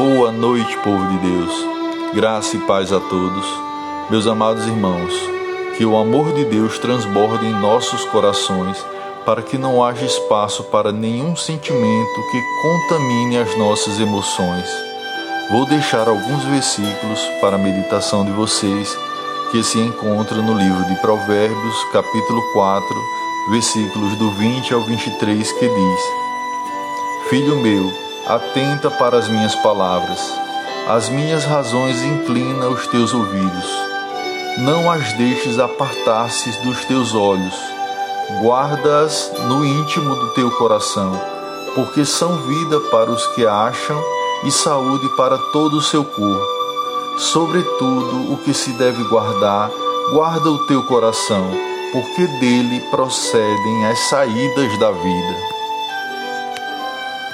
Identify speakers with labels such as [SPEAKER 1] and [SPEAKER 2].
[SPEAKER 1] Boa noite, povo de Deus. Graça e paz a todos. Meus amados irmãos, que o amor de Deus transborde em nossos corações para que não haja espaço para nenhum sentimento que contamine as nossas emoções. Vou deixar alguns versículos para a meditação de vocês que se encontram no livro de Provérbios, capítulo 4, versículos do 20 ao 23, que diz: Filho meu, atenta para as minhas palavras, as minhas razões inclina os teus ouvidos. Não as deixes apartar-se dos teus olhos, guarda-as no íntimo do teu coração, porque são vida para os que acham e saúde para todo o seu corpo. Sobretudo o que se deve guardar, guarda o teu coração, porque dele procedem as saídas da vida.